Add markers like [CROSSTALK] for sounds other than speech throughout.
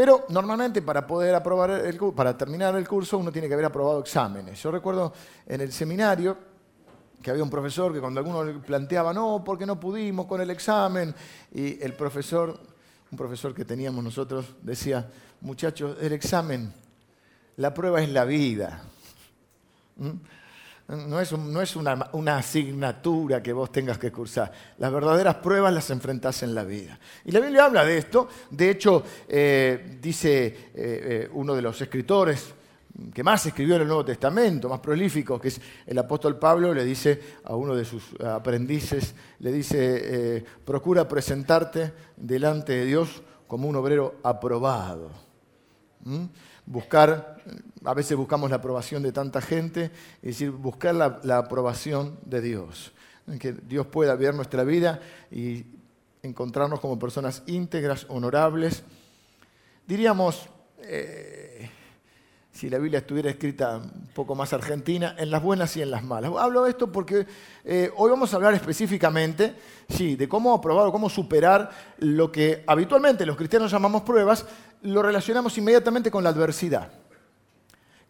Pero normalmente para poder aprobar el, para terminar el curso uno tiene que haber aprobado exámenes. Yo recuerdo en el seminario que había un profesor que cuando alguno le planteaba, no, porque no pudimos con el examen, y el profesor, un profesor que teníamos nosotros, decía, muchachos, el examen, la prueba es la vida. ¿Mm? No es, una, asignatura que vos tengas que cursar. Las verdaderas pruebas las enfrentás en la vida. Y la Biblia habla de esto. De hecho, eh, dice eh, eh, uno de los escritores que más escribió en el Nuevo Testamento, más prolífico, que es el apóstol Pablo, le dice a uno de sus aprendices, le dice, procura presentarte delante de Dios como un obrero aprobado. ¿Mm? Buscar, a veces buscamos la aprobación de tanta gente, es decir, buscar la, aprobación de Dios. Que Dios pueda ver nuestra vida y encontrarnos como personas íntegras, honorables. Diríamos, eh, si la Biblia estuviera escrita un poco más argentina, en las buenas y en las malas. Hablo de esto porque eh, hoy vamos a hablar específicamente, sí, de cómo aprobar o cómo superar lo que habitualmente los cristianos llamamos pruebas, lo relacionamos inmediatamente con la adversidad.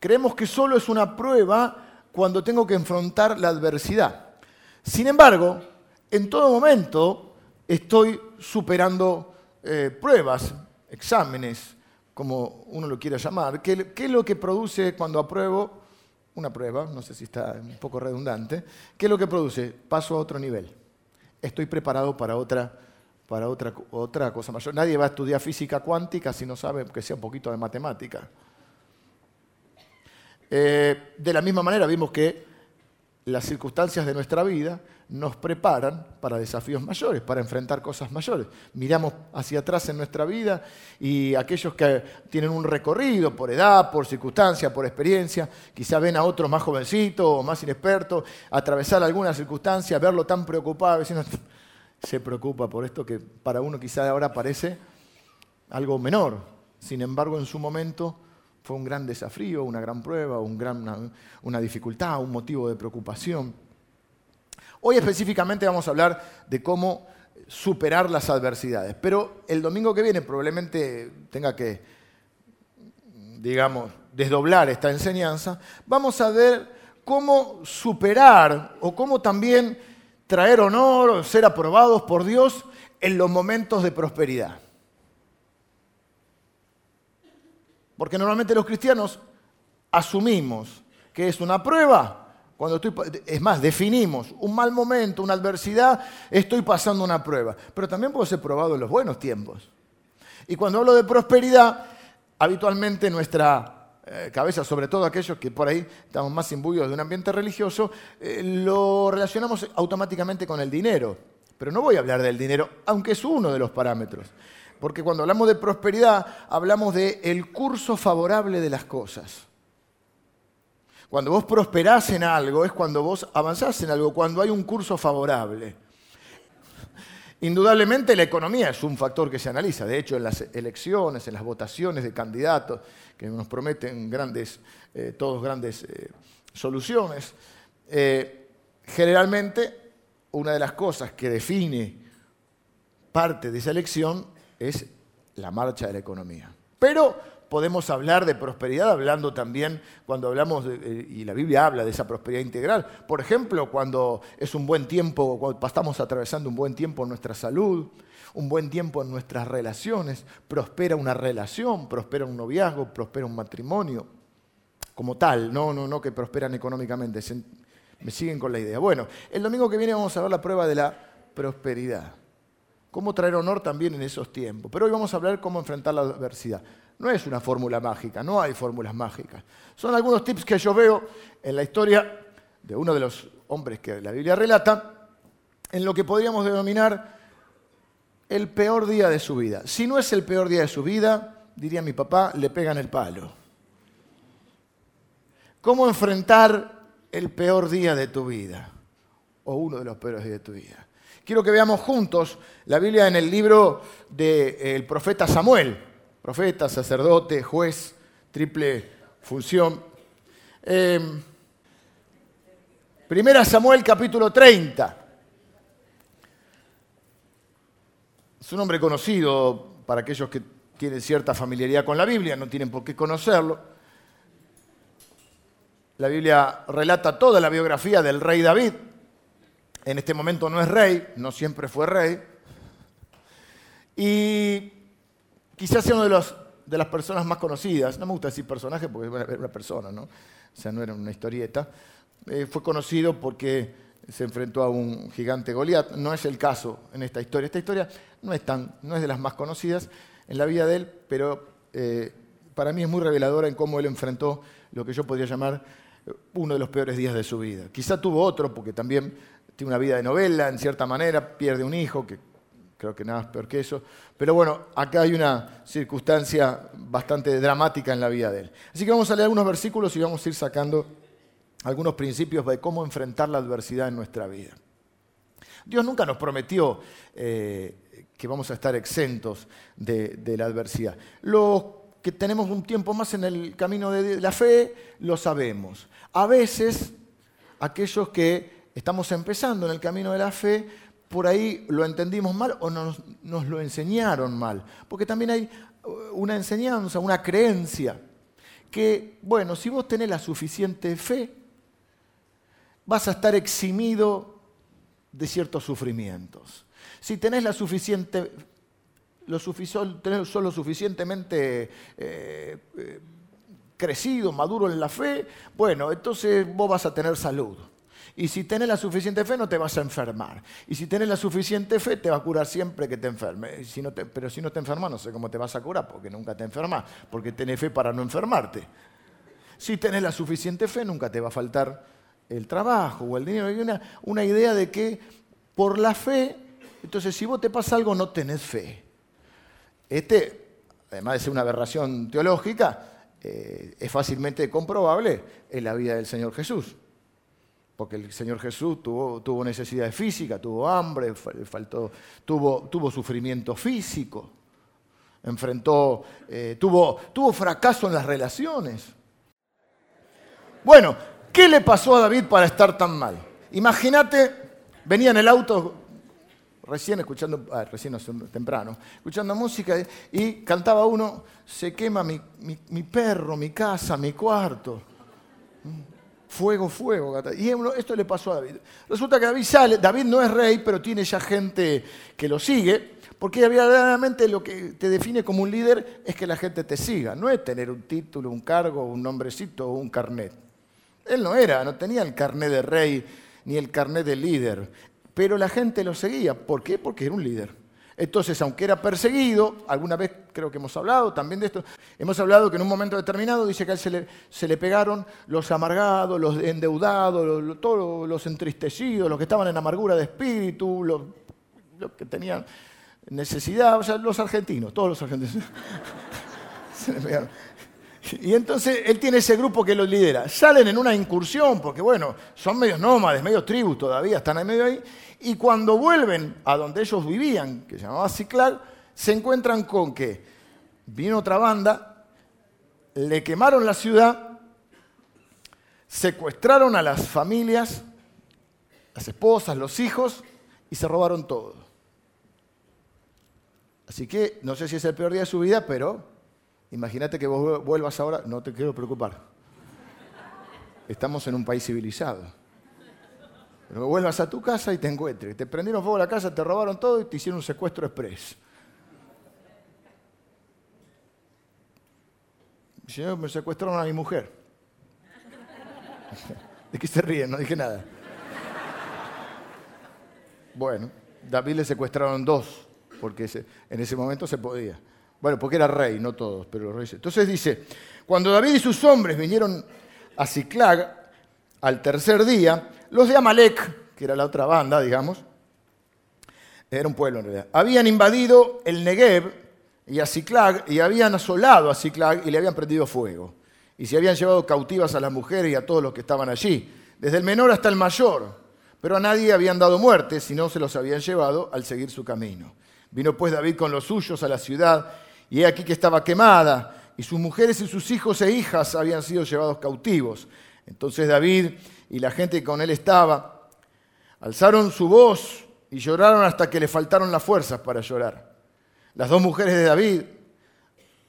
Creemos que solo es una prueba cuando tengo que enfrentar la adversidad. Sin embargo, en todo momento estoy superando eh, pruebas, exámenes, como uno lo quiera llamar. ¿Qué, es lo que produce cuando apruebo una prueba? No sé si está un poco redundante. ¿Qué es lo que produce? Paso a otro nivel. Estoy preparado para otra para otra, otra cosa mayor. Nadie va a estudiar física cuántica si no sabe que sea un poquito de matemática. Eh, de la misma manera vimos que las circunstancias de nuestra vida nos preparan para desafíos mayores, para enfrentar cosas mayores. Miramos hacia atrás en nuestra vida y aquellos que tienen un recorrido por edad, por circunstancia, por experiencia, quizá ven a otros más jovencitos o más inexpertos atravesar alguna circunstancia, verlo tan preocupado, diciendo, [LAUGHS] se preocupa por esto que para uno quizá ahora parece algo menor. Sin embargo, en su momento fue un gran desafío, una gran prueba, una, dificultad, un motivo de preocupación. Hoy específicamente vamos a hablar de cómo superar las adversidades, pero el domingo que viene probablemente tenga que, digamos, desdoblar esta enseñanza, vamos a ver cómo superar o cómo también traer honor, ser aprobados por Dios en los momentos de prosperidad. Porque normalmente los cristianos asumimos que es una prueba. Cuando estoy, es más, definimos un mal momento, una adversidad, estoy pasando una prueba. Pero también puedo ser probado en los buenos tiempos. Y cuando hablo de prosperidad, habitualmente nuestra eh, cabeza, sobre todo aquellos que por ahí estamos más imbuidos de un ambiente religioso, eh, lo relacionamos automáticamente con el dinero. Pero no voy a hablar del dinero, aunque es uno de los parámetros. Porque cuando hablamos de prosperidad, hablamos el curso favorable de las cosas. Cuando vos prosperás en algo, es cuando vos avanzás en algo, cuando hay un curso favorable. Indudablemente la economía es un factor que se analiza. De hecho, en las elecciones, en las votaciones de candidatos que nos prometen grandes, eh, todos grandes eh, soluciones, eh, generalmente una de las cosas que define parte de esa elección es la marcha de la economía. Pero podemos hablar de prosperidad hablando también cuando hablamos, de, y la Biblia habla de esa prosperidad integral. Por ejemplo, cuando es un buen tiempo, cuando estamos atravesando un buen tiempo en nuestra salud, un buen tiempo en nuestras relaciones, prospera una relación, prospera un noviazgo, prospera un matrimonio, como tal, no, no, no que prosperan económicamente. Me siguen con la idea. Bueno, el domingo que viene vamos a ver la prueba de la prosperidad. Cómo traer honor también en esos tiempos. Pero hoy vamos a hablar cómo enfrentar la adversidad. No es una fórmula mágica, no hay fórmulas mágicas. Son algunos tips que yo veo en la historia de uno de los hombres que la Biblia relata, en lo que podríamos denominar el peor día de su vida. Si no es el peor día de su vida, diría mi papá, le pegan el palo. ¿Cómo enfrentar el peor día de tu vida? O uno de los peores días de tu vida. Quiero que veamos juntos la Biblia en el libro del profeta Samuel profeta, sacerdote, juez, triple función. Em, primera Samuel capítulo 30. Es un nombre conocido para aquellos que tienen cierta familiaridad con la Biblia, no tienen por qué conocerlo. La Biblia relata toda la biografía del rey David. En este momento no es rey, no siempre fue rey. Y quizás sea uno de, de las personas más conocidas, no me gusta decir personaje porque era una persona, ¿no? O sea, no era una historieta. Eh, fue conocido porque se enfrentó a un gigante Goliat. No es el caso en esta historia. Esta historia no es, tan, no es de las más conocidas en la vida de él, pero eh, para mí es muy reveladora en cómo él enfrentó lo que yo podría llamar uno de los peores días de su vida. Quizá tuvo otro, porque también tiene una vida de novela, en cierta manera, pierde un hijo, que creo que nada es peor que eso. Pero bueno, acá hay una circunstancia bastante dramática en la vida de él. Así que vamos a leer algunos versículos y vamos a ir sacando algunos principios de cómo enfrentar la adversidad en nuestra vida. Dios nunca nos prometió eh, que vamos a estar exentos de, de la adversidad. Los que tenemos un tiempo más en el camino de la fe, lo sabemos. A veces, aquellos que estamos empezando en el camino de la fe, por ahí lo entendimos mal o nos, lo enseñaron mal. Porque también hay una enseñanza, una creencia, que, bueno, si vos tenés la suficiente fe, vas a estar eximido de ciertos sufrimientos. Si tenés la suficiente lo solo suficientemente eh, eh, crecido, maduro en la fe, bueno, entonces vos vas a tener salud. Y si tenés la suficiente fe, no te vas a enfermar. Y si tenés la suficiente fe, te va a curar siempre que te enfermes. Pero si no te enfermas, no sé cómo te vas a curar, porque nunca te enfermas, porque tenés fe para no enfermarte. Si tenés la suficiente fe, nunca te va a faltar el trabajo o el dinero. Hay una, una idea de que por la fe, entonces si vos te pasa algo, no tenés fe. Este, además de ser una aberración teológica, eh, es fácilmente comprobable en la vida del Señor Jesús. Porque el Señor Jesús tuvo, tuvo necesidades físicas, tuvo hambre, faltó, tuvo, tuvo sufrimiento físico, enfrentó, eh, tuvo, tuvo fracaso en las relaciones. Bueno, ¿qué le pasó a David para estar tan mal? Imagínate, venía en el auto recién escuchando, ah, recién temprano, escuchando música y cantaba uno, se quema mi, perro, mi casa, mi cuarto. Fuego, fuego. Y esto le pasó a David. Resulta que David sale, David no es rey, pero tiene ya gente que lo sigue, porque verdaderamente lo que te define como un líder es que la gente te siga, no es tener un título, un cargo, un nombrecito o un carnet. Él no era, no tenía el carnet de rey ni el carnet de líder pero la gente lo seguía. ¿Por qué? Porque era un líder. Entonces, aunque era perseguido, alguna vez creo que hemos hablado también de esto, hemos hablado que en un momento determinado dice que a él se le, pegaron los amargados, los endeudados, todos los entristecidos, los que estaban en amargura de espíritu, los, que tenían necesidad, o sea, los argentinos, todos los argentinos. [LAUGHS] Y entonces él tiene ese grupo que los lidera. Salen en una incursión, porque bueno, son medios nómades, medios tribus todavía, están en medio ahí. Y cuando vuelven a donde ellos vivían, que se llamaba Ciclag, se encuentran con que vino otra banda, le quemaron la ciudad, secuestraron a las familias, las esposas, los hijos, y se robaron todo. Así que no sé si es el peor día de su vida, pero Imagínate que vos vuelvas ahora, no te quiero preocupar. Estamos en un país civilizado. Vuelvas a tu casa y te encuentres. Te prendieron fuego a la casa, te robaron todo y te hicieron un secuestro express. Señor, me secuestraron a mi mujer. [LAUGHS] ¿De qué se ríen? No dije nada. Bueno, David le secuestraron dos, porque en ese momento se podía. Bueno, porque era rey, no todos, pero los reyes. Entonces dice, cuando David y sus hombres vinieron a Ciclag al tercer día, los de Amalek, que era la otra banda, digamos, era un pueblo en realidad, habían invadido el Negev y a Ciclag y habían asolado a Ciclag y le habían prendido fuego. Y se habían llevado cautivas a las mujeres y a todos los que estaban allí, desde el menor hasta el mayor. Pero a nadie habían dado muerte, sino se los habían llevado al seguir su camino. Vino pues David con los suyos a la ciudad y he aquí que estaba quemada, y sus mujeres y sus hijos e hijas habían sido llevados cautivos. Entonces David y la gente que con él estaba alzaron su voz y lloraron hasta que le faltaron las fuerzas para llorar. Las dos mujeres de David,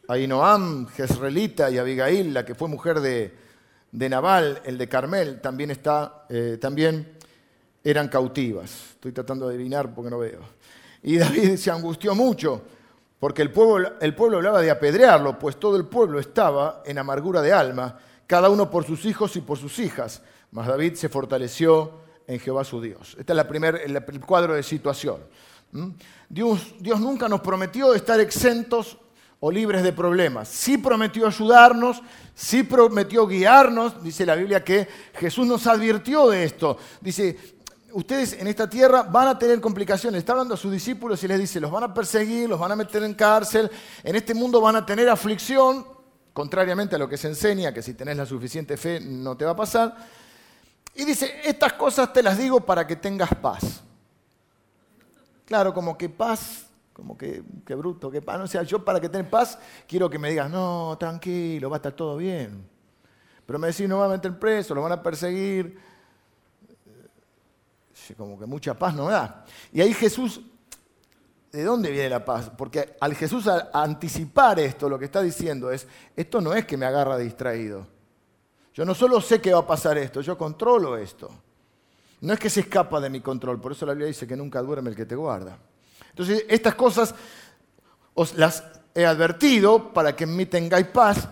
Ahinoam, Jezreelita y Abigail, la que fue mujer de, de Nabal, el de Carmel, también, está, eh, también eran cautivas. Estoy tratando de adivinar porque no veo. Y David se angustió mucho porque el pueblo, el pueblo hablaba de apedrearlo, pues todo el pueblo estaba en amargura de alma, cada uno por sus hijos y por sus hijas. Mas David se fortaleció en Jehová su Dios. Este es la primer, el, cuadro de situación. Dios, Dios nunca nos prometió estar exentos o libres de problemas. Sí prometió ayudarnos, sí prometió guiarnos. Dice la Biblia que Jesús nos advirtió de esto. Dice, ustedes en esta tierra van a tener complicaciones. Está hablando a sus discípulos y les dice, los van a perseguir, los van a meter en cárcel, en este mundo van a tener aflicción, contrariamente a lo que se enseña, que si tenés la suficiente fe no te va a pasar. Y dice, estas cosas te las digo para que tengas paz. Claro, como que paz, como que, que bruto, que paz. O sea, yo para que tengas paz quiero que me digas, no, tranquilo, va a estar todo bien. Pero me decís, no va a meter preso, lo van a perseguir como que mucha paz no da. Y ahí Jesús, ¿de dónde viene la paz? Porque al Jesús anticipar esto, lo que está diciendo es, esto no es que me agarra distraído. Yo no solo sé que va a pasar esto, yo controlo esto. No es que se escapa de mi control, por eso la Biblia dice que nunca duerme el que te guarda. Entonces, estas cosas os las he advertido para que en mí tengáis paz.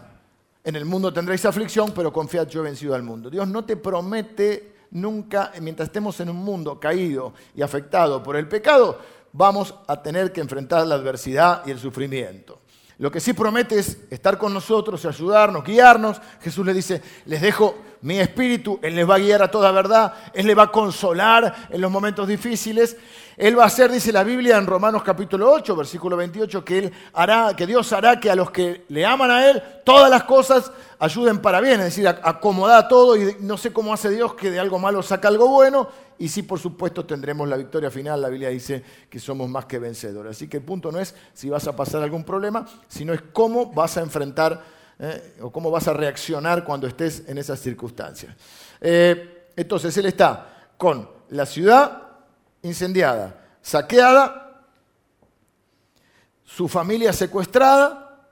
En el mundo tendréis aflicción, pero confiad, yo he vencido al mundo. Dios no te promete nunca, mientras estemos en un mundo caído y afectado por el pecado, vamos a tener que enfrentar la adversidad y el sufrimiento. Lo que sí promete es estar con nosotros, ayudarnos, guiarnos. Jesús le dice, les dejo mi espíritu, Él les va a guiar a toda verdad, Él les va a consolar en los momentos difíciles. Él va a hacer, dice la Biblia en Romanos capítulo 8, versículo 28, que, él hará, que Dios hará que a los que le aman a Él, todas las cosas ayuden para bien, es decir, acomoda todo y no sé cómo hace Dios que de algo malo saca algo bueno y sí, por supuesto, tendremos la victoria final. La Biblia dice que somos más que vencedores. Así que el punto no es si vas a pasar algún problema, sino es cómo vas a enfrentar eh, o cómo vas a reaccionar cuando estés en esas circunstancias. Eh, entonces, él está con la ciudad incendiada, saqueada, su familia secuestrada,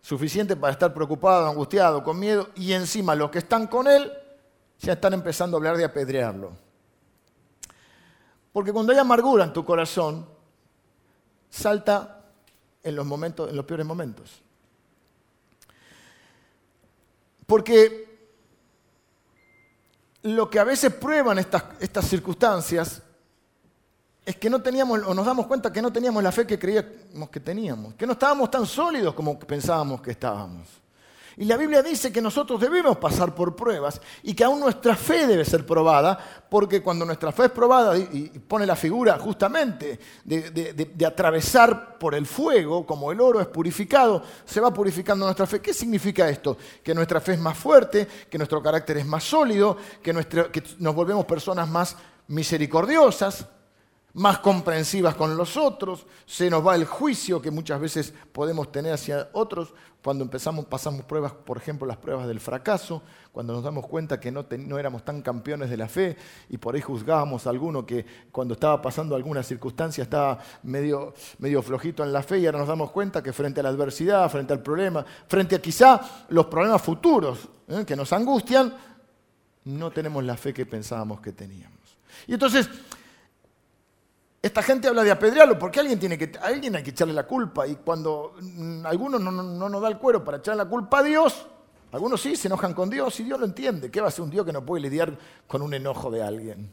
suficiente para estar preocupado, angustiado, con miedo, y encima los que están con él ya están empezando a hablar de apedrearlo. Porque cuando hay amargura en tu corazón, salta en los, momentos, en los peores momentos. Porque lo que a veces prueban estas, estas circunstancias es que no teníamos, o nos damos cuenta que no teníamos la fe que creíamos que teníamos, que no estábamos tan sólidos como pensábamos que estábamos. Y la Biblia dice que nosotros debemos pasar por pruebas y que aún nuestra fe debe ser probada, porque cuando nuestra fe es probada y, pone la figura justamente de, atravesar por el fuego, como el oro es purificado, se va purificando nuestra fe. ¿Qué significa esto? Que nuestra fe es más fuerte, que nuestro carácter es más sólido, que, nos volvemos personas más misericordiosas, más comprensivas con los otros, se nos va el juicio que muchas veces podemos tener hacia otros cuando empezamos, pasamos pruebas, por ejemplo, las pruebas del fracaso, cuando nos damos cuenta que no, no, éramos tan campeones de la fe y por ahí juzgábamos a alguno que cuando estaba pasando alguna circunstancia estaba medio, medio flojito en la fe y ahora nos damos cuenta que frente a la adversidad, frente al problema, frente a quizá los problemas futuros ¿eh? que nos angustian, no tenemos la fe que pensábamos que teníamos. Y entonces, esta gente habla de apedrearlo porque alguien, tiene que, alguien hay que echarle la culpa y cuando mm, alguno no, no, nos da el cuero para echarle la culpa a Dios, algunos sí se enojan con Dios y Dios lo entiende. ¿Qué va a ser un Dios que no puede lidiar con un enojo de alguien?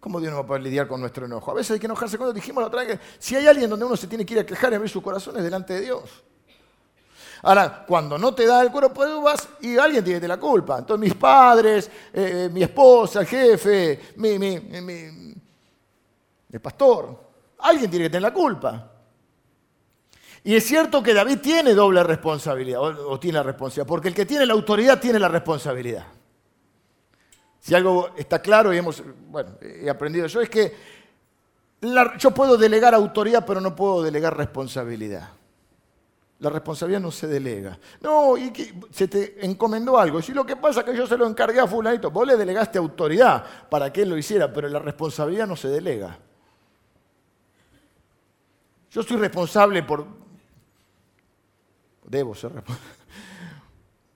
¿Cómo Dios no va a poder lidiar con nuestro enojo? A veces hay que enojarse cuando dijimos la otra vez que si hay alguien donde uno se tiene que ir a quejar y abrir su corazón es delante de Dios. Ahora, cuando no te da el cuero, pues vas y alguien tiene la culpa. Entonces mis padres, eh, eh, mi esposa, el jefe, mi, mi el pastor. Alguien tiene que tener la culpa. Y es cierto que David tiene doble responsabilidad, o, tiene la responsabilidad, porque el que tiene la autoridad tiene la responsabilidad. Si algo está claro y hemos, bueno, he aprendido yo, es que yo puedo delegar autoridad, pero no puedo delegar responsabilidad. La responsabilidad no se delega. No, y se te encomendó algo. Si lo que pasa es que yo se lo encargué a fulanito, vos le delegaste autoridad para que él lo hiciera, pero la responsabilidad no se delega. Yo soy responsable por... Debo ser responsable.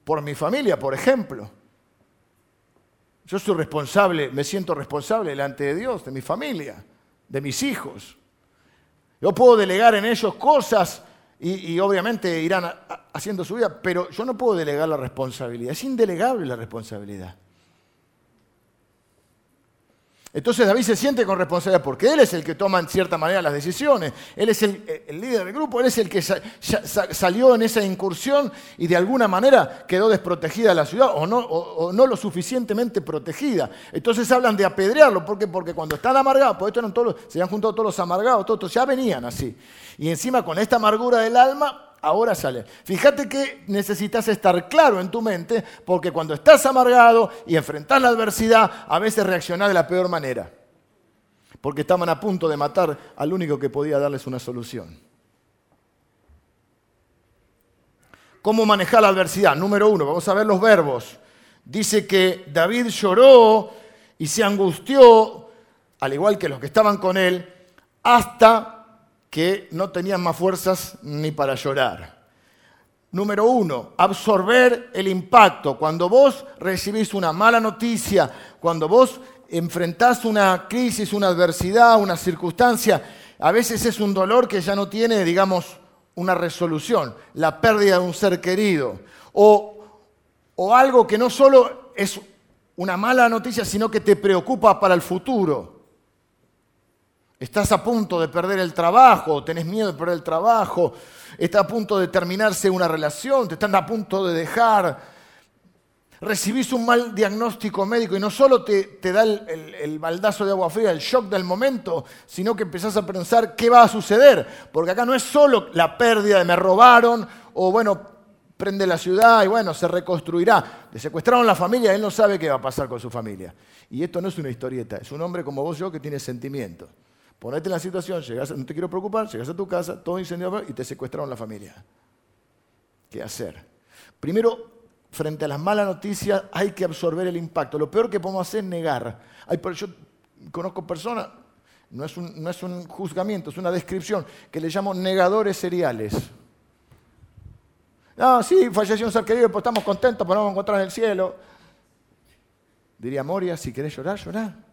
Por mi familia, por ejemplo. Yo soy responsable, me siento responsable delante de Dios, de mi familia, de mis hijos. Yo puedo delegar en ellos cosas y, obviamente irán haciendo su vida, pero yo no puedo delegar la responsabilidad. Es indelegable la responsabilidad. Entonces David se siente con responsabilidad porque él es el que toma en cierta manera las decisiones, él es el, líder del grupo, él es el que salió en esa incursión y de alguna manera quedó desprotegida la ciudad o no, lo suficientemente protegida. Entonces hablan de apedrearlo, ¿por qué? Porque cuando están amargados, pues esto eran todos, se han juntado todos los amargados, todos, ya venían así. Y encima con esta amargura del alma, ahora sale. Fíjate que necesitas estar claro en tu mente, porque cuando estás amargado y enfrentas la adversidad, a veces reaccionás de la peor manera. Porque estaban a punto de matar al único que podía darles una solución. ¿Cómo manejar la adversidad? Número uno, vamos a ver los verbos. Dice que David lloró y se angustió, al igual que los que estaban con él, hasta que no tenían más fuerzas ni para llorar. Número uno, absorber el impacto. Cuando vos recibís una mala noticia, cuando vos enfrentás una crisis, una adversidad, una circunstancia, a veces es un dolor que ya no tiene, digamos, una resolución, la pérdida de un ser querido, o, o algo que no solo es una mala noticia, sino que te preocupa para el futuro. Estás a punto de perder el trabajo, tenés miedo de perder el trabajo, está a punto de terminarse una relación, te están a punto de dejar. Recibís un mal diagnóstico médico y no solo te, da el, el, baldazo de agua fría, el shock del momento, sino que empezás a pensar qué va a suceder. Porque acá no es solo la pérdida de me robaron o bueno, prende la ciudad y bueno, se reconstruirá. Le secuestraron la familia, él no sabe qué va a pasar con su familia. Y esto no es una historieta, es un hombre como vos yo que tiene sentimientos. Ponete en la situación, llegas, no te quiero preocupar, llegas a tu casa, todo incendiado y te secuestraron la familia. ¿Qué hacer? Primero, frente a las malas noticias hay que absorber el impacto. Lo peor que podemos hacer es negar. yo conozco personas, no es, un, no es un juzgamiento, es una descripción, que le llamo negadores seriales. Ah, sí, falleció un ser querido, pues estamos contentos, pues nos vamos a encontrar en el cielo. Diría Moria, si querés llorar, llorar.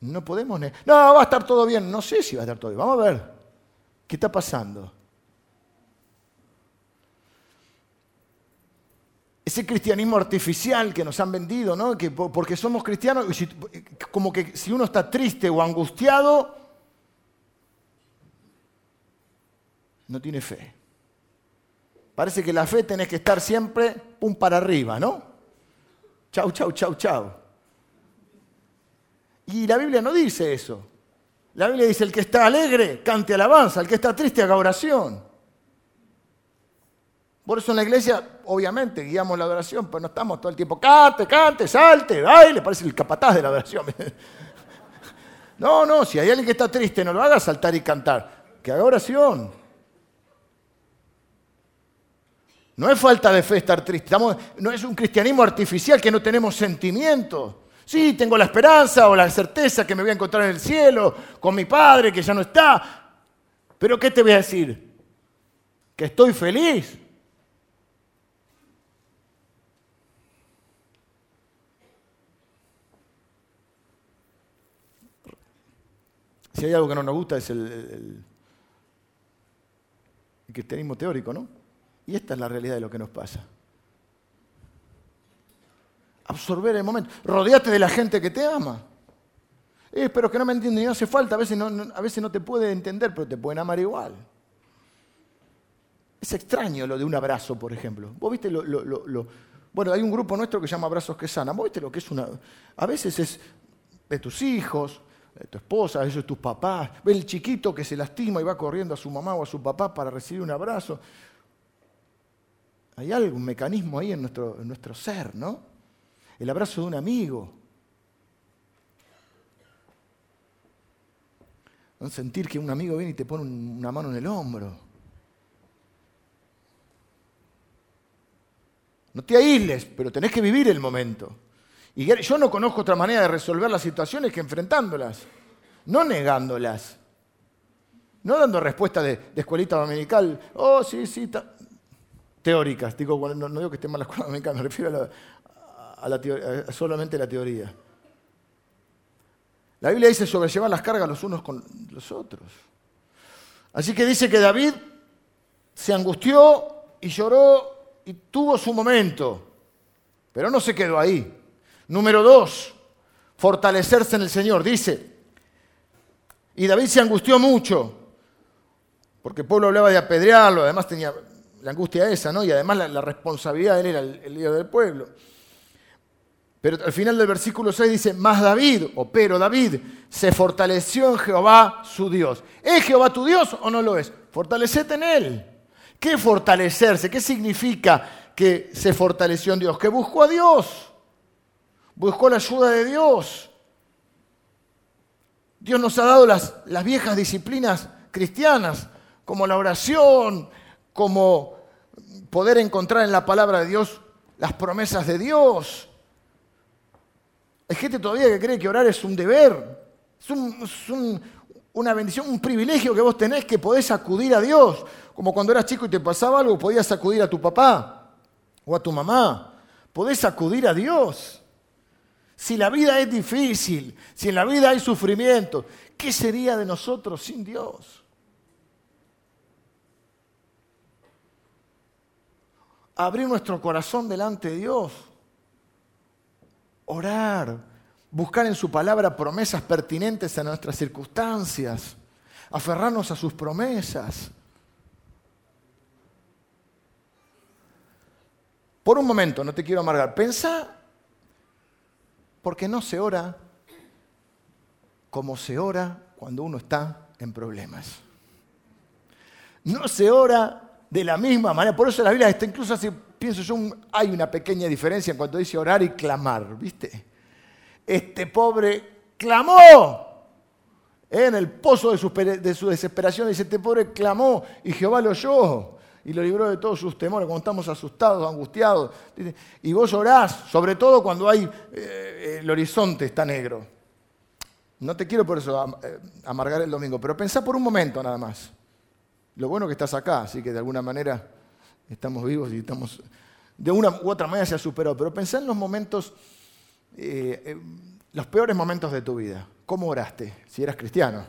No podemos... No, va a estar todo bien. No sé si va a estar todo bien. Vamos a ver. ¿Qué está pasando? Ese cristianismo artificial que nos han vendido, ¿no? Que porque somos cristianos, como que si uno está triste o angustiado, no tiene fe. Parece que la fe tenés que estar siempre pum para arriba, ¿no? Chau, chau, chau, chau. Y la Biblia no dice eso. La Biblia dice, el que está alegre, cante alabanza, el que está triste, haga oración. Por eso en la iglesia, obviamente, guiamos la adoración, pero no estamos todo el tiempo, cante, cante, salte, baile, parece el capataz de la adoración. [LAUGHS] No, no, si hay alguien que está triste, no lo haga saltar y cantar, que haga oración. No es falta de fe estar triste, no es un cristianismo artificial que no tenemos sentimientos. Sí, tengo la esperanza o la certeza que me voy a encontrar en el cielo con mi padre que ya no está. Pero ¿qué te voy a decir? Que estoy feliz. Si hay algo que no nos gusta es el, cristianismo teórico, ¿no? Y esta es la realidad de lo que nos pasa absorber el momento. Rodeate de la gente que te ama. Eh, pero que no me entiende, no hace falta, a veces no, a veces no te puede entender, pero te pueden amar igual. Es extraño lo de un abrazo, por ejemplo. Vos viste lo, Bueno, hay un grupo nuestro que se llama Abrazos que Sanan. Vos viste lo que es una... A veces es de tus hijos, de tu esposa, a veces de tus papás. Ve el chiquito que se lastima y va corriendo a su mamá o a su papá para recibir un abrazo. Hay algún mecanismo ahí en nuestro, en nuestro ser, ¿no? El abrazo de un amigo. Sentir que un amigo viene y te pone una mano en el hombro. No te aísles, pero tenés que vivir el momento. Y yo no conozco otra manera de resolver las situaciones que enfrentándolas, no negándolas. No dando respuesta de, escuelita dominical, oh, sí, sí, teóricas. Digo, no, digo que esté mal la escuela dominical, me refiero a, la, solamente la teoría. La Biblia dice sobrellevar las cargas los unos con los otros. Así que dice que David se angustió y lloró y tuvo su momento, pero no se quedó ahí. Número dos, fortalecerse en el Señor. Dice, y David se angustió mucho, porque el pueblo hablaba de apedrearlo, además tenía la angustia esa, ¿no? Y además la, responsabilidad de él era el, líder del pueblo. Pero al final del versículo 6 dice, más David, o pero David, se fortaleció en Jehová su Dios. ¿Es Jehová tu Dios o no lo es? Fortalecete en él. ¿Qué fortalecerse? ¿Qué significa que se fortaleció en Dios? Que buscó a Dios. Buscó la ayuda de Dios. Dios nos ha dado las, las viejas disciplinas cristianas, como la oración, como poder encontrar en la palabra de Dios las promesas de Dios. Hay gente todavía que cree que orar es un deber, es, una bendición, un privilegio que vos tenés que podés acudir a Dios. Como cuando eras chico y te pasaba algo, podías acudir a tu papá o a tu mamá. Podés acudir a Dios. Si la vida es difícil, si en la vida hay sufrimiento, ¿qué sería de nosotros sin Dios? Abrir nuestro corazón delante de Dios, orar, buscar en su palabra promesas pertinentes a nuestras circunstancias, aferrarnos a sus promesas. Por un momento, no te quiero amargar, pensa, porque no se ora como se ora cuando uno está en problemas. No se ora de la misma manera, por eso la Biblia está incluso así, pienso yo, hay una pequeña diferencia en cuanto dice orar y clamar, ¿viste? Este pobre clamó en el pozo de su, de su desesperación, dice, este pobre clamó y Jehová lo oyó y lo libró de todos sus temores, cuando estamos asustados, angustiados. Y vos orás, sobre todo cuando hay, eh, el horizonte está negro. No te quiero por eso eh, amargar el domingo, pero pensá por un momento nada más. Lo bueno que estás acá, así que de alguna manera estamos vivos y estamos, de una u otra manera se ha superado, pero pensá en los momentos, eh, los peores momentos de tu vida. ¿Cómo oraste? Si eras cristiano.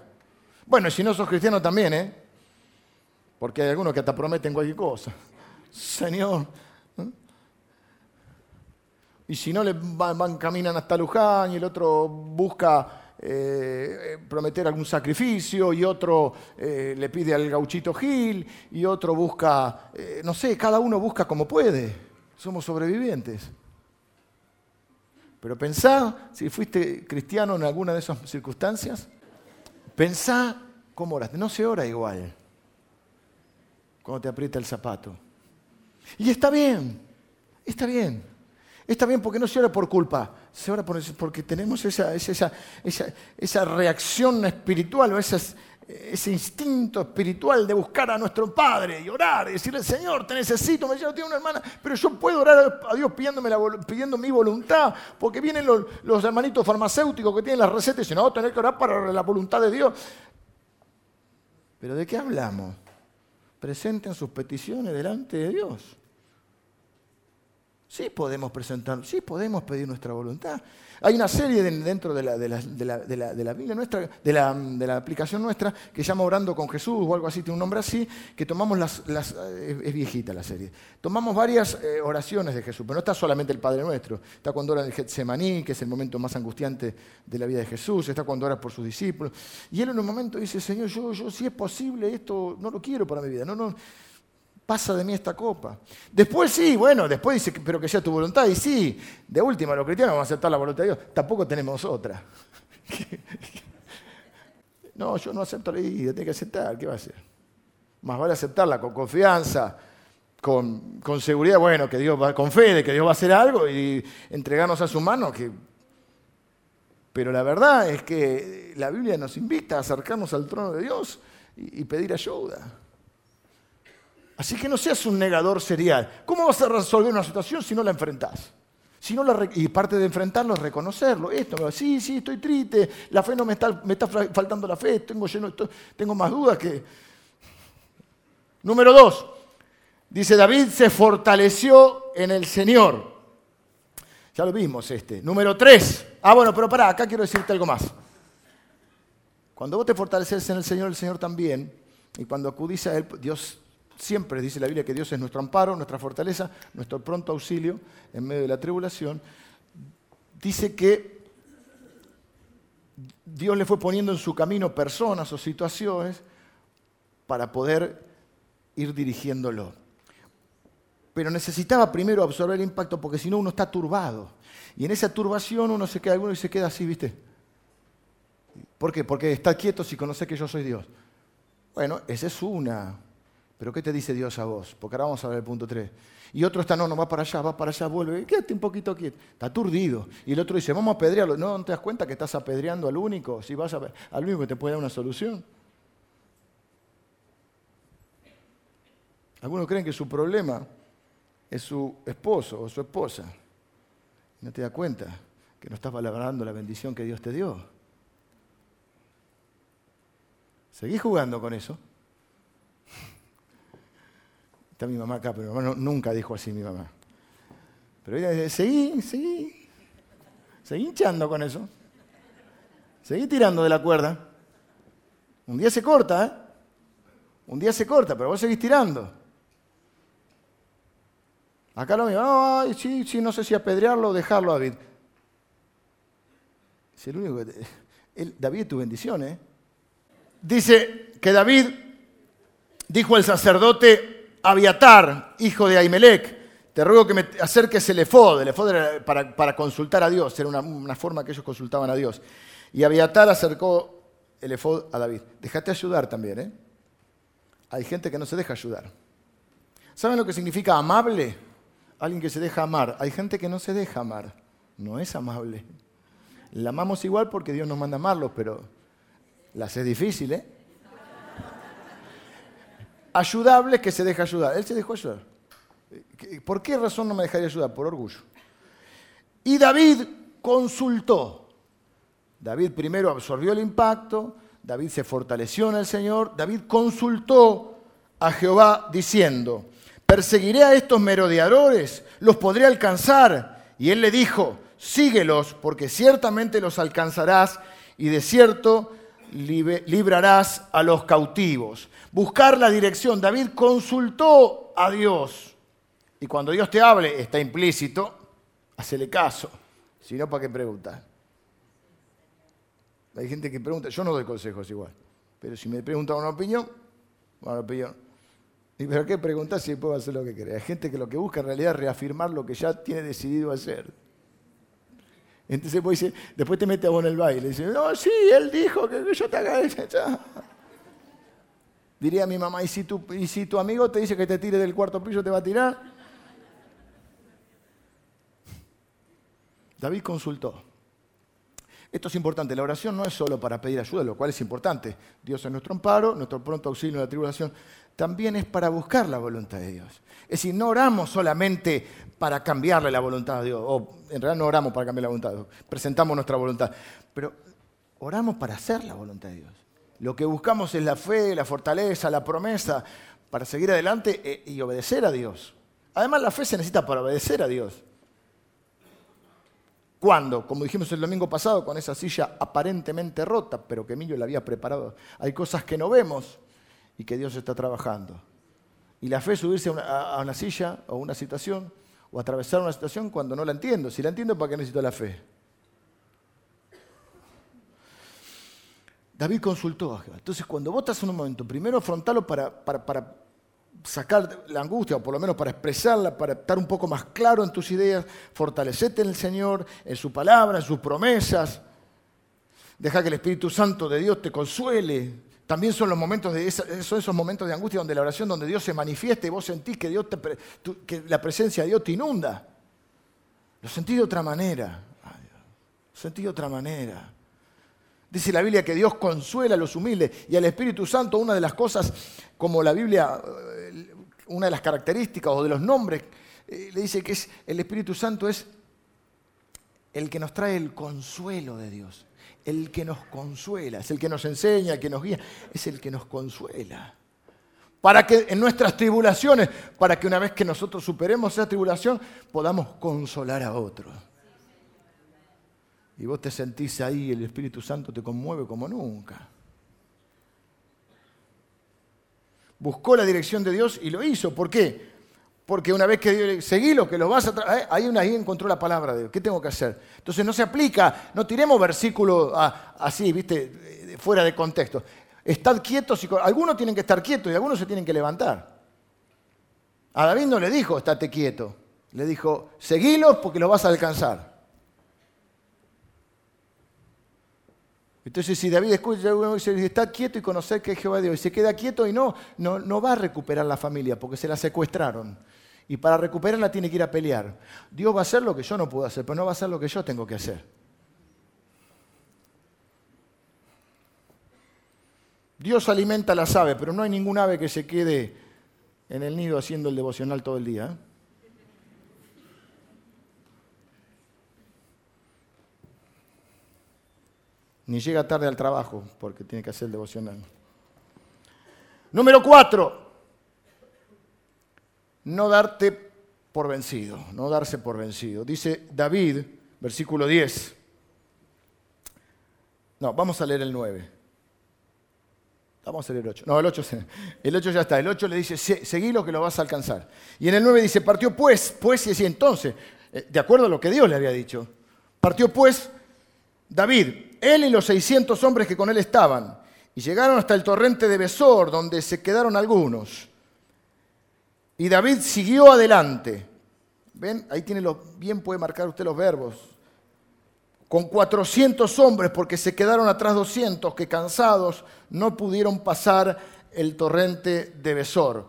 Bueno, y si no sos cristiano también, ¿eh? Porque hay algunos que hasta prometen cualquier cosa. Señor. Y si no, le van, caminan hasta Luján y el otro busca eh, prometer algún sacrificio y otro eh, le pide al gauchito Gil y otro busca, eh, no sé, cada uno busca como puede. Somos sobrevivientes. Pero pensá, si fuiste cristiano en alguna de esas circunstancias, pensá cómo oraste. No se ora igual cuando te aprieta el zapato. Y está bien, está bien. Está bien porque no se ora por culpa, se ora porque tenemos esa, esa, esa, reacción espiritual o ese instinto espiritual de buscar a nuestro Padre y orar y decirle, Señor, te necesito, me llevo, tengo una hermana, pero yo puedo orar a Dios pidiéndome pidiendo mi voluntad, porque vienen los, los, hermanitos farmacéuticos que tienen las recetas y dicen, no, tener que orar para la voluntad de Dios. Pero ¿de qué hablamos? presenten sus peticiones delante de Dios. Sí podemos presentar, sí podemos pedir nuestra voluntad. Hay una serie dentro de la, de, la, Biblia nuestra, de la, aplicación nuestra, que llama Orando con Jesús o algo así, tiene un nombre así, que tomamos las, es viejita la serie. Tomamos varias eh, oraciones de Jesús, pero no está solamente el Padre Nuestro. Está cuando ora en el Getsemaní, que es el momento más angustiante de la vida de Jesús, está cuando ora por sus discípulos. Y él en un momento dice, Señor, yo, yo si es posible esto, no lo quiero para mi vida. No, no, pasa de mí esta copa. Después sí, bueno, después dice, pero que sea tu voluntad. Y sí, de última, los cristianos vamos a aceptar la voluntad de Dios. Tampoco tenemos otra. [LAUGHS] no, yo no acepto la idea, tiene que aceptar, ¿qué va a hacer? Más vale aceptarla con confianza, con, con, seguridad, bueno, que Dios va, con fe de que Dios va a hacer algo y entregarnos a su mano. Que... Pero la verdad es que la Biblia nos invita a acercarnos al trono de Dios y pedir ayuda. Así que no seas un negador serial. ¿Cómo vas a resolver una situación si no la enfrentás? Si no y parte de enfrentarlo es reconocerlo. Esto, sí, sí, estoy triste, la fe no me está, me está faltando la fe, tengo, tengo más dudas que... Número dos, dice David se fortaleció en el Señor. Ya lo vimos este. Número tres. Ah, bueno, pero pará, acá quiero decirte algo más. Cuando vos te fortaleces en el Señor, el Señor también. Y cuando acudís a Él, Dios siempre dice la Biblia que Dios es nuestro amparo, nuestra fortaleza, nuestro pronto auxilio en medio de la tribulación. Dice que Dios le fue poniendo en su camino personas o situaciones para poder ir dirigiéndolo. Pero necesitaba primero absorber el impacto porque si no uno está turbado. Y en esa turbación uno se queda, alguno se queda así, ¿viste? ¿Por qué? Porque está quieto si conoce que yo soy Dios. Bueno, esa es una. Pero ¿qué te dice Dios a vos? Porque ahora vamos a ver el punto 3. Y otro está, no, no, va para allá, va para allá, vuelve. Quédate un poquito quieto. Está aturdido. Y el otro dice, vamos a apedrearlo. No, ¿no te das cuenta que estás apedreando al único? Si vas a, al único que te puede dar una solución. Algunos creen que su problema es su esposo o su esposa. No te das cuenta que no estás valorando la bendición que Dios te dio. Seguís jugando con eso. Está mi mamá acá, pero mi mamá nunca dijo así mi mamá. Pero ella dice, seguí, seguí. Seguí hinchando con eso. Seguí tirando de la cuerda. Un día se corta, ¿eh? Un día se corta, pero vos seguís tirando. Acá lo mismo, ay, sí, sí, no sé si apedrearlo o dejarlo David. Es el único que... David es tu bendición, ¿eh? Dice que David dijo al sacerdote Abiatar, hijo de Ahimelech, te ruego que me acerques el efod. El efod era para, consultar a Dios, era una, forma que ellos consultaban a Dios. Y Abiatar acercó el efod a David. Déjate ayudar también, ¿eh? Hay gente que no se deja ayudar. ¿Saben lo que significa amable? Alguien que se deja amar. Hay gente que no se deja amar. No es amable. La amamos igual porque Dios nos manda amarlos, pero la hace difícil, ¿eh? Ayudable que se deja ayudar. Él se dejó ayudar. ¿Por qué razón no me dejaría ayudar? Por orgullo. Y David consultó. David primero absorbió el impacto, David se fortaleció en el Señor, David consultó a Jehová diciendo, perseguiré a estos merodeadores, los podré alcanzar. Y él le dijo, síguelos, porque ciertamente los alcanzarás, y de cierto librarás a los cautivos. Buscar la dirección. David consultó a Dios. Y cuando Dios te hable, está implícito, hacele caso. Si no, ¿para qué preguntar? Hay gente que pregunta, yo no doy consejos igual, pero si me preguntan una opinión, una opinión. ¿Y para qué preguntar si puedo hacer lo que quiere? Hay gente que lo que busca en realidad es reafirmar lo que ya tiene decidido hacer. Entonces después te metes a vos en el baile no, sí, él dijo que yo te haga eso. [LAUGHS] Diría mi mamá, ¿y si, tu, ¿y si tu amigo te dice que te tire del cuarto piso, te va a tirar? David consultó. Esto es importante, la oración no es solo para pedir ayuda, lo cual es importante. Dios es nuestro amparo, nuestro pronto auxilio en la tribulación, también es para buscar la voluntad de Dios. Es decir, no oramos solamente para cambiarle la voluntad a Dios, o en realidad no oramos para cambiar la voluntad de Dios, presentamos nuestra voluntad, pero oramos para hacer la voluntad de Dios. Lo que buscamos es la fe, la fortaleza, la promesa para seguir adelante eh, y obedecer a Dios. Además, la fe se necesita para obedecer a Dios. ¿Cuándo? Como dijimos el domingo pasado, con esa silla aparentemente rota, pero que Emilio la había preparado. Hay cosas que no vemos y que Dios está trabajando. Y la fe es subirse a una, silla o una situación o atravesar una situación cuando no la entiendo. Si la entiendo, ¿para qué necesito la fe? David consultó a Jehová. Entonces, cuando vos estás en un momento, primero afrontalo para, para, para sacar la angustia, o por lo menos para expresarla, para estar un poco más claro en tus ideas, fortalecete en el Señor, en su palabra, en sus promesas. Deja que el Espíritu Santo de Dios te consuele. También son los momentos de esos momentos de angustia donde la oración, donde Dios se manifiesta y vos sentís que, Dios que la presencia de Dios te inunda. Lo sentí de otra manera. Lo sentí de otra manera. Dice la Biblia que Dios consuela a los humildes y al Espíritu Santo una de las cosas, como la Biblia, una de las características o de los nombres, eh, le dice que es, el Espíritu Santo es el que nos trae el consuelo de Dios, el que nos consuela, es el que nos enseña, que nos guía, es el que nos consuela. Para que en nuestras tribulaciones, para que una vez que nosotros superemos esa tribulación, podamos consolar a otros. Y vos te sentís ahí, el Espíritu Santo te conmueve como nunca. Buscó la dirección de Dios y lo hizo. ¿Por qué? Porque una vez que Dios seguí lo que lo vas a traer, eh, ahí, encontró la palabra de Dios. ¿Qué tengo que hacer? Entonces no se aplica, no tiremos versículos ah, así, viste, fuera de contexto. Estad quietos y algunos tienen que estar quietos y algunos se tienen que levantar. A David no le dijo, estate quieto. Le dijo, seguilos porque lo vas a alcanzar. Entonces, si David escucha, dice, está quieto y conocer que es Jehová Dios, y se queda quieto y no, no, no va a recuperar la familia porque se la secuestraron. Y para recuperarla tiene que ir a pelear. Dios va a hacer lo que yo no puedo hacer, pero no va a hacer lo que yo tengo que hacer. Dios alimenta a las aves, pero no hay ningún ave que se quede en el nido haciendo el devocional todo el día. ¿eh? Ni llega tarde al trabajo porque tiene que hacer el devocional. Número cuatro, no darte por vencido, no darse por vencido. Dice David, versículo 10. No, vamos a leer el 9. Vamos a leer el 8. No, el 8, el 8 ya está. El 8 le dice, seguí lo que lo vas a alcanzar. Y en el 9 dice, partió pues, pues y así entonces, eh, de acuerdo a lo que Dios le había dicho. Partió pues David, él y los 600 hombres que con él estaban, y llegaron hasta el torrente de Besor, donde se quedaron algunos. Y David siguió adelante. ¿Ven? Ahí tiene los, bien puede marcar usted los verbos. Con 400 hombres, porque se quedaron atrás 200 que cansados no pudieron pasar el torrente de Besor.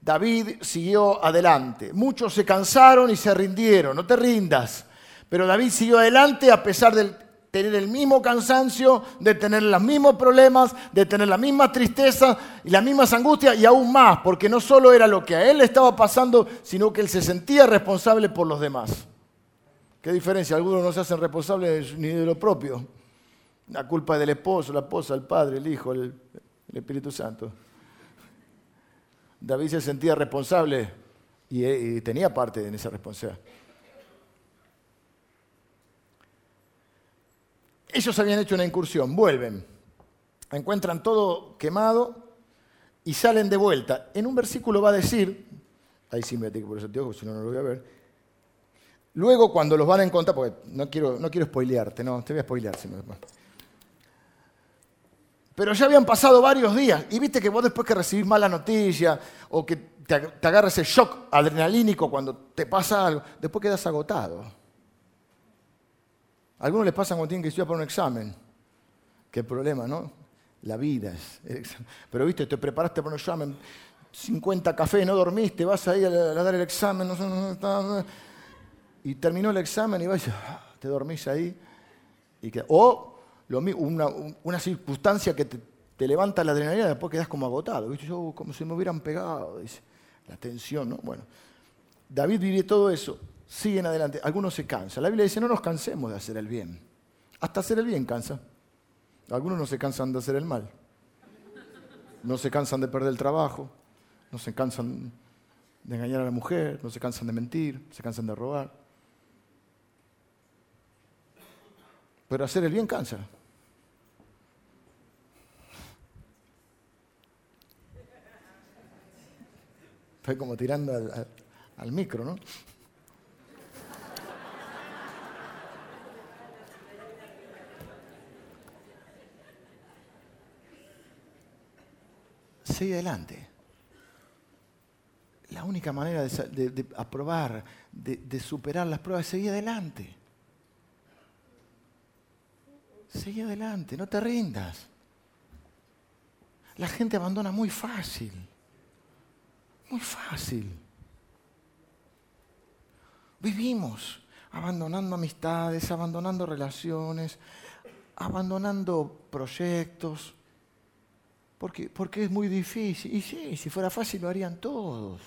David siguió adelante. Muchos se cansaron y se rindieron. No te rindas. Pero David siguió adelante a pesar del tener el mismo cansancio, de tener los mismos problemas, de tener la misma tristeza y las mismas angustias y aún más, porque no solo era lo que a él le estaba pasando, sino que él se sentía responsable por los demás. ¿Qué diferencia? Algunos no se hacen responsables ni de lo propio. La culpa es del esposo, la esposa, el padre, el hijo, el, Espíritu Santo. David se sentía responsable y, y tenía parte en esa responsabilidad. Ellos habían hecho una incursión, vuelven, encuentran todo quemado y salen de vuelta. En un versículo va a decir, ahí sí me tengo por eso si no, no lo voy a ver. Luego, cuando los van a encontrar, porque no quiero, no quiero spoilearte, no, te voy a spoilear si me Pero ya habían pasado varios días, y viste que vos después que recibís mala noticia o que te agarra ese shock adrenalínico cuando te pasa algo, después quedas agotado algunos les pasa cuando tienen que estudiar para un examen. Qué problema, ¿no? La vida es. Pero viste, te preparaste para un examen, 50 cafés, no dormiste, vas ahí a, dar el examen, y terminó el examen y vas, ah, te dormís ahí. Y o una, una, circunstancia que te, levanta la adrenalina y después quedas como agotado. ¿viste? Yo, como si me hubieran pegado. La tensión, ¿no? Bueno, David vive todo eso siguen adelante. Algunos se cansan. La Biblia dice, no nos cansemos de hacer el bien. Hasta hacer el bien cansa. Algunos no se cansan de hacer el mal. No se cansan de perder el trabajo. No se cansan de engañar a la mujer. No se cansan de mentir. Se cansan de robar. Pero hacer el bien cansa. Estoy como tirando al, al micro, ¿no? Sigue adelante. La única manera de, aprobar, de, superar las pruebas es seguir adelante. Sigue adelante, no te rindas. La gente abandona muy fácil. Muy fácil. Vivimos abandonando amistades, abandonando relaciones, abandonando proyectos, porque, porque es muy difícil. Y sí, si fuera fácil lo harían todos.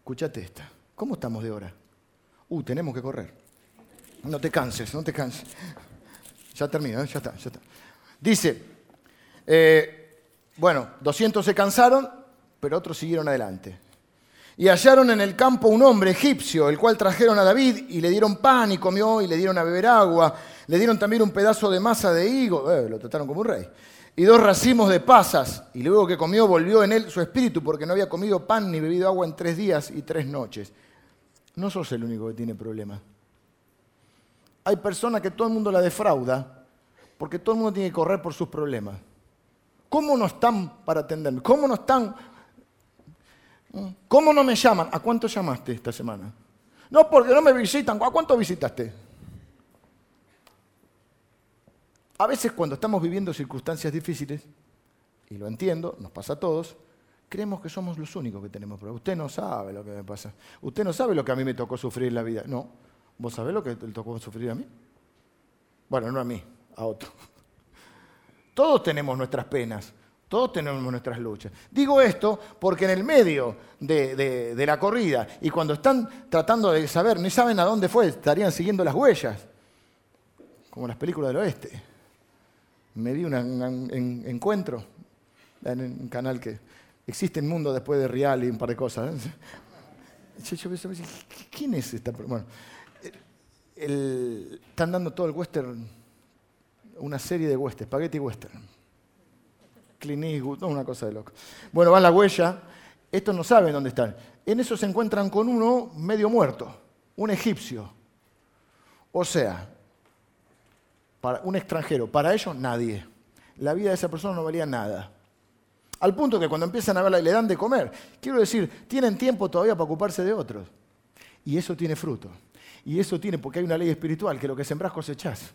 Escuchate esta. ¿Cómo estamos de hora? Uh, tenemos que correr. No te canses, no te canses. Ya termino, ¿eh? ya está, ya está. Dice, eh, bueno, 200 se cansaron, pero otros siguieron adelante. Y hallaron en el campo un hombre egipcio, el cual trajeron a David y le dieron pan y comió y le dieron a beber agua. Le dieron también un pedazo de masa de higo, eh, lo trataron como un rey, y dos racimos de pasas. Y luego que comió volvió en él su espíritu porque no había comido pan ni bebido agua en tres días y tres noches. No sos el único que tiene problemas. Hay personas que todo el mundo la defrauda porque todo el mundo tiene que correr por sus problemas. ¿Cómo no están para atenderme? ¿Cómo no están ¿Cómo no me llaman? ¿A cuánto llamaste esta semana? No, porque no me visitan. ¿A cuánto visitaste? A veces cuando estamos viviendo circunstancias difíciles, y lo entiendo, nos pasa a todos, creemos que somos los únicos que tenemos problemas. Usted no sabe lo que me pasa. Usted no sabe lo que a mí me tocó sufrir en la vida. No. ¿Vos sabés lo que le tocó sufrir a mí? Bueno, no a mí, a otro. [LAUGHS] Todos tenemos nuestras penas. Todos tenemos nuestras luchas. Digo esto porque en el medio de, la corrida y cuando están tratando de saber, ni saben a dónde fue, estarían siguiendo las huellas, como las películas del oeste. Me di un, encuentro en un canal que existe en mundo después de Real y un par de cosas. ¿eh? [LAUGHS] ¿quién es esta? Bueno, están dando todo el western, una serie de western, spaghetti western Clint Eastwood, una cosa de loco. Bueno, van la huella, estos no saben dónde están. En eso se encuentran con uno medio muerto, un egipcio. O sea, para un extranjero, para ellos nadie. La vida de esa persona no valía nada. Al punto que cuando empiezan a verla y le dan de comer, quiero decir, tienen tiempo todavía para ocuparse de otros. Y eso tiene fruto. Y eso tiene, porque hay una ley espiritual, que lo que sembrás cosechás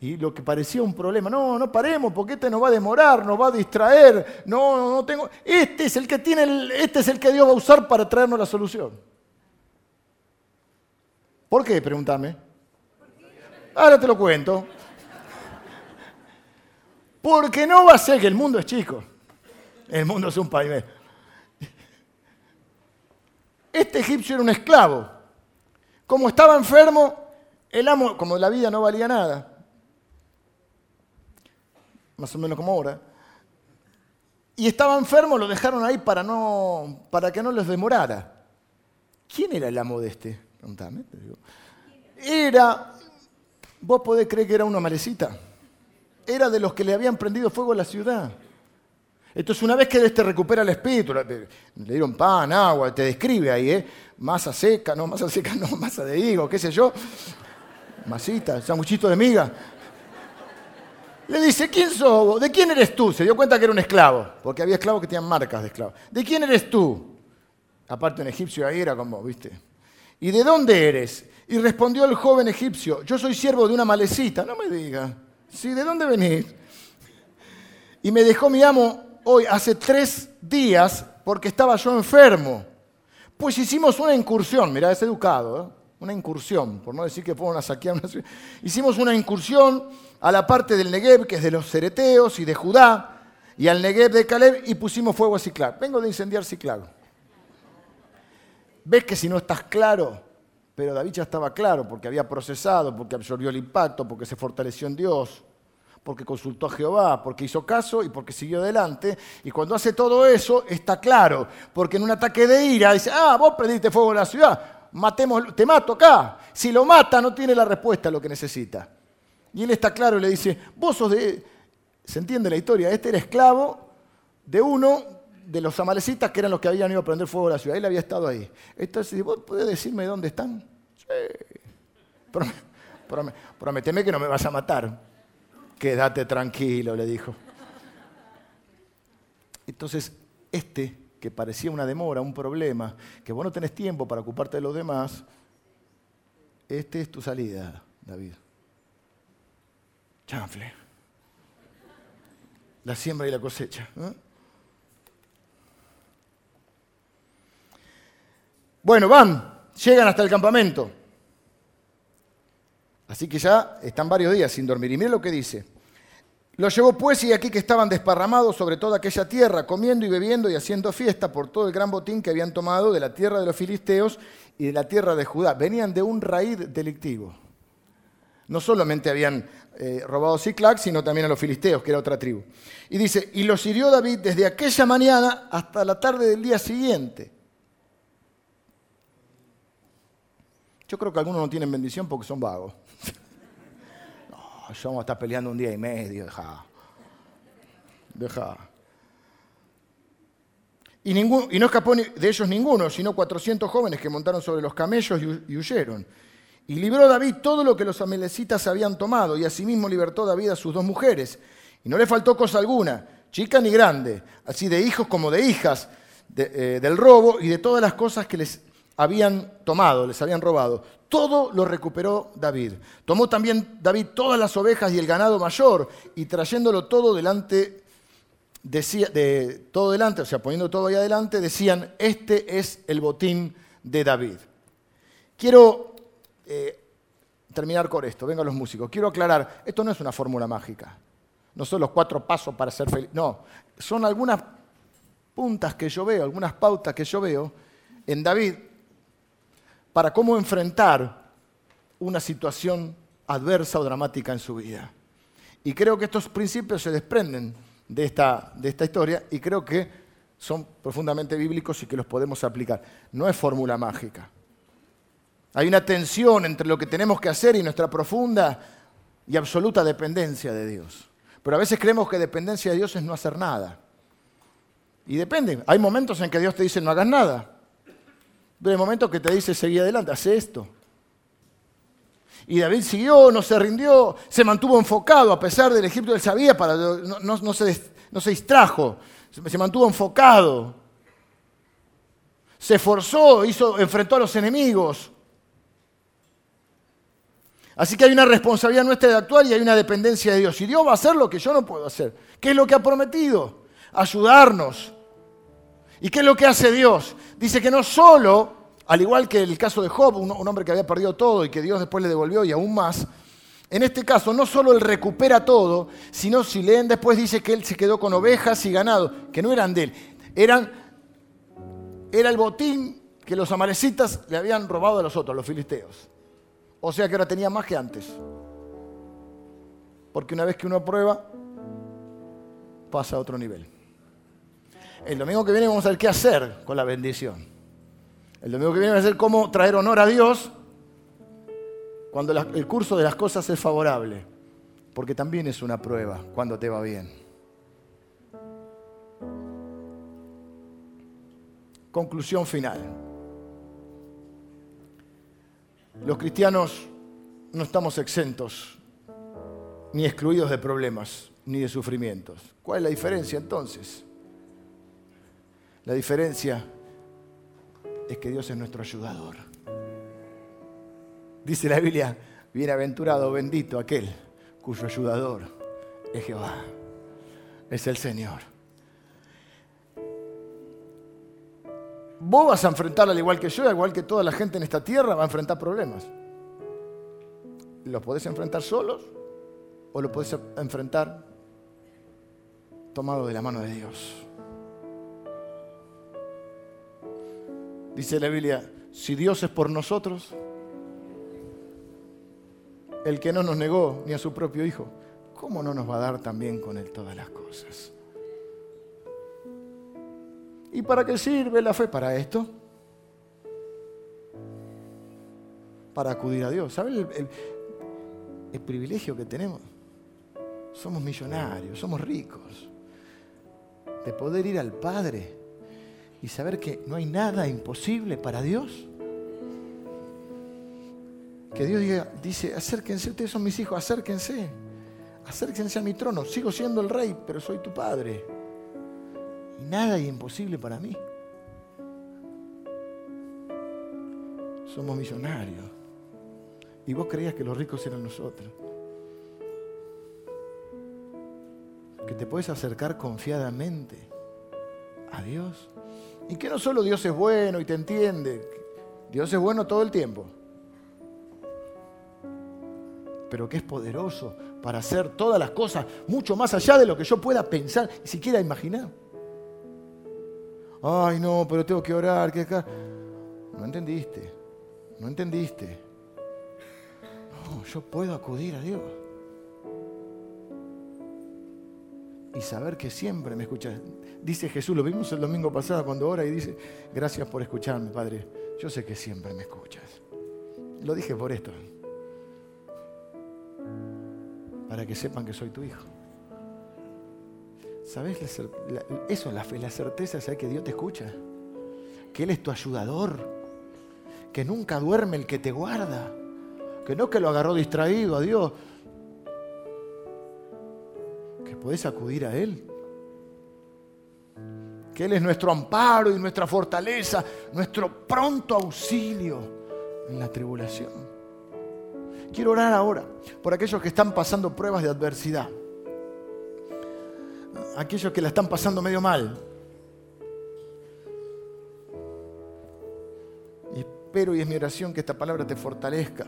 y lo que parecía un problema, no, no paremos porque este nos va a demorar, nos va a distraer, no, no tengo, este es el que tiene, este es el que Dios va a usar para traernos la solución. ¿Por qué? Pregúntame. Ahora te lo cuento. Porque no va a ser que el mundo es chico. El mundo es un país. Este egipcio era un esclavo. Como estaba enfermo, el amo, como la vida no valía nada, más o menos como ahora. Y estaba enfermo, lo dejaron ahí para, no, para que no les demorara. ¿Quién era el amo de este? Preguntame. Era, vos podés creer que era una malecita. Era de los que le habían prendido fuego a la ciudad. Entonces, una vez que este recupera el espíritu, le dieron pan, agua, te describe ahí, ¿eh? Masa seca, no, masa seca, [LAUGHS] no, masa de higo, qué sé yo. Masita, sanguchito de miga. Le dice, ¿quién sos ¿De quién eres tú? Se dio cuenta que era un esclavo, porque había esclavos que tenían marcas de esclavo. ¿De quién eres tú? Aparte un egipcio ahí era como, ¿viste? ¿Y de dónde eres? Y respondió el joven egipcio, yo soy siervo de una malecita. No me diga. ¿Sí? ¿De dónde venís? Y me dejó mi amo hoy, hace tres días, porque estaba yo enfermo. Pues hicimos una incursión, mira, es educado, ¿eh? Una incursión, por no decir que fueron a saquear una ciudad. Hicimos una incursión a la parte del Negev, que es de los Cereteos y de Judá, y al Negev de Caleb, y pusimos fuego a Ciclag. Vengo de incendiar Ciclag. ¿Ves que si no estás claro? Pero David ya estaba claro, porque había procesado, porque absorbió el impacto, porque se fortaleció en Dios, porque consultó a Jehová, porque hizo caso y porque siguió adelante. Y cuando hace todo eso, está claro, porque en un ataque de ira dice, ah, vos prendiste fuego en la ciudad, matemos, te mato acá. Si lo mata, no tiene la respuesta a lo que necesita. Y él está claro y le dice, vos sos de... ¿Se entiende la historia? Este era esclavo de uno de los amalecitas que eran los que habían ido a prender fuego a la ciudad. Él había estado ahí. Entonces, ¿vos podés decirme dónde están? Sí. prometeme que no me vas a matar. Quédate tranquilo, le dijo. Entonces, este, que parecía una demora, un problema, que vos no tenés tiempo para ocuparte de los demás, este es tu salida, David. Chanfle. La siembra y la cosecha. Bueno, van, llegan hasta el campamento. Así que ya están varios días sin dormir. Y miren lo que dice. Lo llevó pues y aquí que estaban desparramados sobre toda aquella tierra, comiendo y bebiendo y haciendo fiesta por todo el gran botín que habían tomado de la tierra de los filisteos y de la tierra de Judá. Venían de un raíz delictivo. No solamente habían eh, robado Ciclac, sino también a los filisteos, que era otra tribu. Y dice, y los hirió David desde aquella mañana hasta la tarde del día siguiente. Yo creo que algunos no tienen bendición porque son vagos. Yo vamos a estar peleando un día y medio, deja. Deja. Y, y, no escapó de ellos ninguno, sino 400 jóvenes que montaron sobre los camellos y huyeron. Y libró David todo lo que los amelecitas habían tomado, y asimismo libertó David a sus dos mujeres. Y no le faltó cosa alguna, chica ni grande, así de hijos como de hijas, eh, del robo y de todas las cosas que les habían tomado, les habían robado. Todo lo recuperó David. Tomó también David todas las ovejas y el ganado mayor, y trayéndolo todo delante, decía, de, todo delante, o sea, poniendo todo ahí adelante, decían, este es el botín de David. Quiero eh, terminar con esto. Vengan los músicos. Quiero aclarar, esto no es una fórmula mágica. No son los cuatro pasos para ser feliz. No, son algunas puntas que yo veo, algunas pautas que yo veo en David para cómo enfrentar una situación adversa o dramática en su vida. Y creo que estos principios se desprenden de esta, de esta historia y creo que son profundamente bíblicos y que los podemos aplicar. No es fórmula mágica. Hay una tensión entre lo que tenemos que hacer y nuestra profunda y absoluta dependencia de Dios. Pero a veces creemos que dependencia de Dios es no hacer nada. Y depende. Hay momentos en que Dios te dice no hagas nada. Pero hay momentos que te dice seguí adelante, hace esto. Y David siguió, no se rindió, se mantuvo enfocado a pesar del Egipto, él sabía, para, no, se, no se distrajo, se mantuvo enfocado. Se esforzó, hizo, enfrentó a los enemigos. Así que hay una responsabilidad nuestra de actuar y hay una dependencia de Dios. Y Dios va a hacer lo que yo no puedo hacer. ¿Qué es lo que ha prometido? Ayudarnos. ¿Y qué es lo que hace Dios? Dice que no solo, al igual que el caso de Job, un, hombre que había perdido todo y que Dios después le devolvió y aún más, en este caso no solo él recupera todo, sino si leen después dice que él se quedó con ovejas y ganado, que no eran de él, eran, era el botín que los amalecitas le habían robado a los otros, los filisteos. O sea que ahora tenía más que antes. Porque una vez que uno aprueba, pasa a otro nivel. El domingo que viene vamos a ver qué hacer con la bendición. El domingo que viene vamos a ver cómo traer honor a Dios cuando el curso de las cosas es favorable. Porque también es una prueba cuando te va bien. Conclusión final. Los cristianos no estamos exentos ni excluidos de problemas ni de sufrimientos. ¿Cuál es la diferencia entonces? La diferencia es que Dios es nuestro ayudador. Dice la Biblia, bienaventurado, bendito aquel cuyo ayudador es Jehová, es el Señor. Vos vas a enfrentar, al igual que yo, al igual que toda la gente en esta tierra, va a enfrentar problemas. ¿Los podés enfrentar solos o los podés enfrentar tomado de la mano de Dios? Dice la Biblia, si Dios es por nosotros, el que no nos negó ni a su propio Hijo, ¿cómo no nos va a dar también con Él todas las cosas? ¿Y para qué sirve la fe? Para esto. Para acudir a Dios. ¿Saben el, el privilegio que tenemos? Somos millonarios, somos ricos. De poder ir al Padre y saber que no hay nada imposible para Dios. Que Dios dice, acérquense, ustedes son mis hijos, acérquense. Acérquense a mi trono. Sigo siendo el rey, pero soy tu padre. Y nada es imposible para mí. Somos millonarios. Y vos creías que los ricos eran nosotros. Que te puedes acercar confiadamente a Dios. Y que no solo Dios es bueno y te entiende. Dios es bueno todo el tiempo. pero que es poderoso para hacer todas las cosas mucho más allá de lo que yo pueda pensar y siquiera imaginar. Ay, no, pero tengo que orar, que acá. No entendiste, no entendiste. No, yo puedo acudir a Dios. Y saber que siempre me escuchas. Dice Jesús, lo vimos el domingo pasado cuando ora y dice, gracias por escucharme, Padre. Yo sé que siempre me escuchas. Lo dije por esto para que sepan que soy tu hijo. ¿Sabes? eso es la fe, la certeza de que Dios te escucha, que Él es tu ayudador, que nunca duerme el que te guarda, que no que lo agarró distraído a Dios, puedes acudir a Él, que Él es nuestro amparo y nuestra fortaleza, nuestro pronto auxilio en la tribulación. Quiero orar ahora por aquellos que están pasando pruebas de adversidad. Aquellos que la están pasando medio mal. Y espero y es mi oración que esta palabra te fortalezca.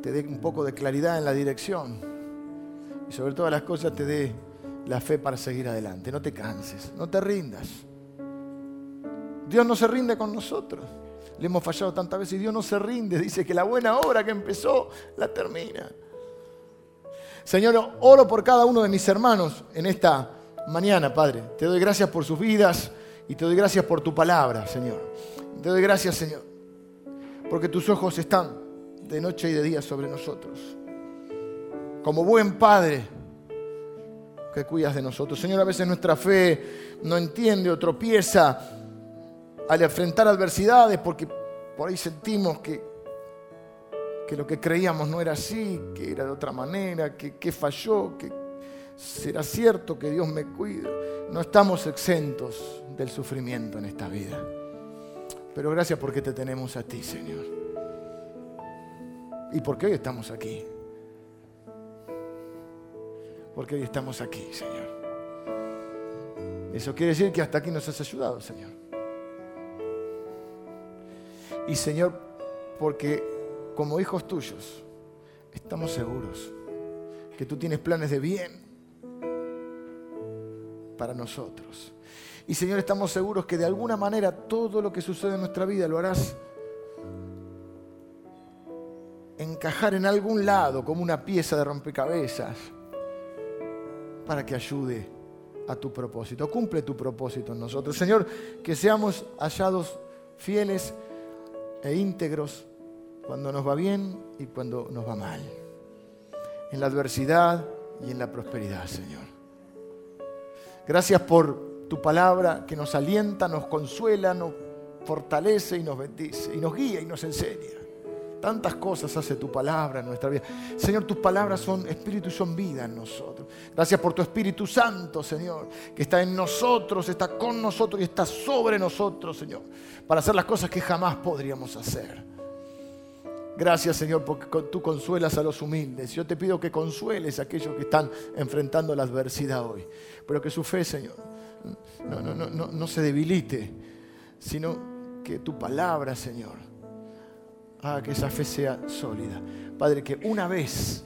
Te dé un poco de claridad en la dirección. Y sobre todas las cosas te dé la fe para seguir adelante. No te canses, no te rindas. Dios no se rinde con nosotros. Le hemos fallado tantas veces y Dios no se rinde. Dice que la buena obra que empezó la termina. Señor, oro por cada uno de mis hermanos en esta mañana, Padre. Te doy gracias por sus vidas y te doy gracias por tu palabra, Señor. Te doy gracias, Señor, porque tus ojos están de noche y de día sobre nosotros. Como buen Padre que cuidas de nosotros. Señor, a veces nuestra fe no entiende o tropieza al enfrentar adversidades porque por ahí sentimos que, que lo que creíamos no era así, que era de otra manera, que, que falló, que será cierto que Dios me cuida. No estamos exentos del sufrimiento en esta vida. Pero gracias porque te tenemos a ti, Señor. Y porque hoy estamos aquí. Porque hoy estamos aquí, Señor. Eso quiere decir que hasta aquí nos has ayudado, Señor. Y Señor, porque como hijos tuyos estamos seguros que tú tienes planes de bien para nosotros. Y Señor, estamos seguros que de alguna manera todo lo que sucede en nuestra vida lo harás encajar en algún lado como una pieza de rompecabezas para que ayude a tu propósito. Cumple tu propósito en nosotros. Señor, que seamos hallados fieles e íntegros cuando nos va bien y cuando nos va mal. En la adversidad y en la prosperidad, Señor. Gracias por tu palabra que nos alienta, nos consuela, nos fortalece y nos bendice, y nos guía y nos enseña. Tantas cosas hace tu palabra en nuestra vida. Señor, tus palabras son espíritu y son vida en nosotros. Gracias por tu Espíritu Santo, Señor, que está en nosotros, está con nosotros y está sobre nosotros, Señor, para hacer las cosas que jamás podríamos hacer. Gracias, Señor, porque tú consuelas a los humildes. Yo te pido que consueles a aquellos que están enfrentando la adversidad hoy. Pero que su fe, Señor, no, no, no, no se debilite, sino que tu palabra, Señor, haga que esa fe sea sólida. Padre, que una vez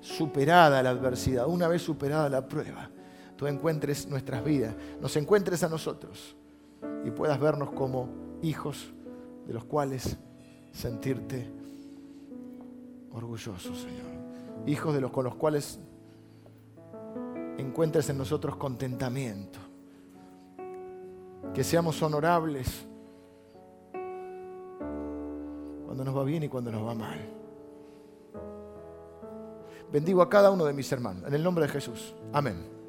superada la adversidad, una vez superada la prueba, tú encuentres nuestras vidas, nos encuentres a nosotros y puedas vernos como hijos de los cuales sentirte orgulloso, Señor. Hijos de los con los cuales encuentres en nosotros contentamiento. Que seamos honorables cuando nos va bien y cuando nos va mal. Bendigo a cada uno de mis hermanos, en el nombre de Jesús. Amén.